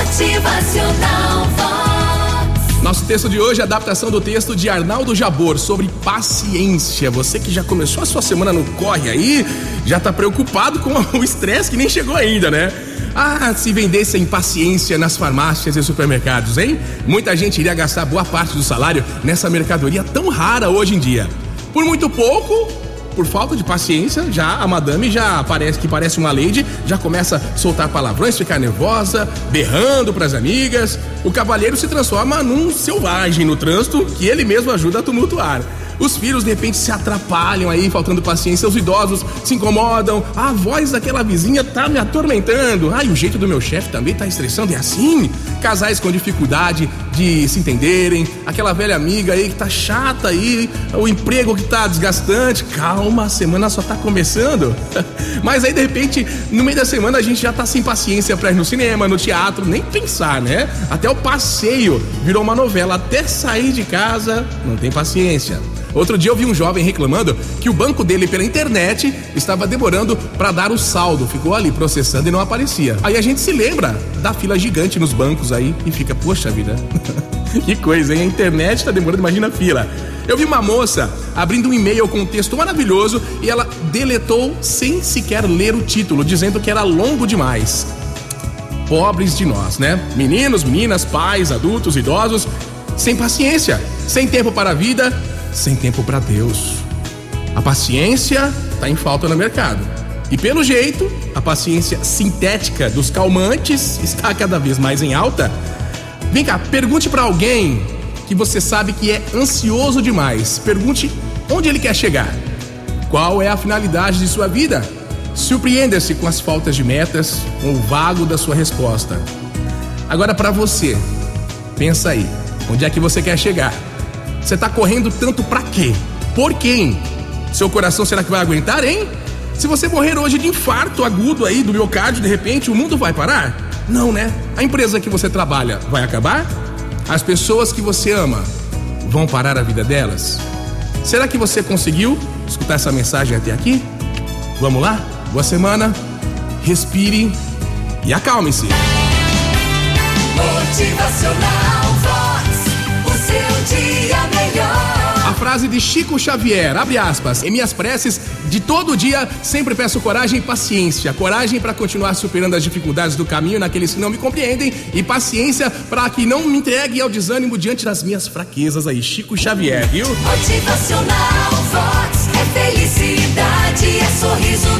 Motivacional Vox. Nosso texto de hoje é a adaptação do texto de Arnaldo Jabor sobre paciência. Você que já começou a sua semana no corre aí, já tá preocupado com o estresse que nem chegou ainda, né? Ah, se vendesse a impaciência nas farmácias e supermercados, hein? Muita gente iria gastar boa parte do salário nessa mercadoria tão rara hoje em dia. Por muito pouco, por falta de paciência, já a madame já parece que parece uma lady, já começa a soltar palavrões, ficar nervosa, berrando pras amigas. O cavalheiro se transforma num selvagem no trânsito que ele mesmo ajuda a tumultuar. Os filhos de repente se atrapalham aí, faltando paciência. Os idosos se incomodam. A voz daquela vizinha tá me atormentando. Ai, o jeito do meu chefe também tá estressando. É assim? Casais com dificuldade de se entenderem. Aquela velha amiga aí que tá chata aí. O emprego que tá desgastante. Calma, a semana só tá começando. Mas aí de repente, no meio da semana a gente já tá sem paciência pra ir no cinema, no teatro, nem pensar, né? Até o passeio virou uma novela. Até sair de casa, não tem paciência. Outro dia eu vi um jovem reclamando que o banco dele pela internet estava demorando para dar o saldo, ficou ali processando e não aparecia. Aí a gente se lembra da fila gigante nos bancos aí e fica, poxa vida, que coisa, hein? A internet tá demorando, imagina a fila. Eu vi uma moça abrindo um e-mail com um texto maravilhoso e ela deletou sem sequer ler o título, dizendo que era longo demais. Pobres de nós, né? Meninos, meninas, pais, adultos, idosos, sem paciência, sem tempo para a vida sem tempo para Deus. A paciência está em falta no mercado. E pelo jeito, a paciência sintética dos calmantes está cada vez mais em alta. Vem cá, pergunte para alguém que você sabe que é ansioso demais. Pergunte onde ele quer chegar. Qual é a finalidade de sua vida? Surpreenda-se com as faltas de metas, com o vago da sua resposta. Agora para você, pensa aí, onde é que você quer chegar? Você tá correndo tanto pra quê? Por quem? Seu coração será que vai aguentar, hein? Se você morrer hoje de infarto agudo aí do miocárdio, de repente, o mundo vai parar? Não, né? A empresa que você trabalha vai acabar? As pessoas que você ama vão parar a vida delas? Será que você conseguiu escutar essa mensagem até aqui? Vamos lá? Boa semana, respire e acalme-se. Motivacional frase de Chico Xavier, abre aspas, em minhas preces de todo dia sempre peço coragem e paciência. Coragem para continuar superando as dificuldades do caminho naqueles que não me compreendem e paciência para que não me entregue ao desânimo diante das minhas fraquezas aí. Chico Xavier, viu? Motivacional Vox. É felicidade, é sorriso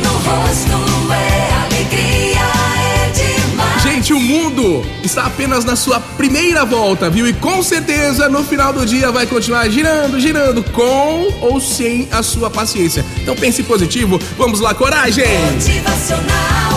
está apenas na sua primeira volta, viu? E com certeza no final do dia vai continuar girando, girando, com ou sem a sua paciência. Então pense positivo, vamos lá, coragem! Motivacional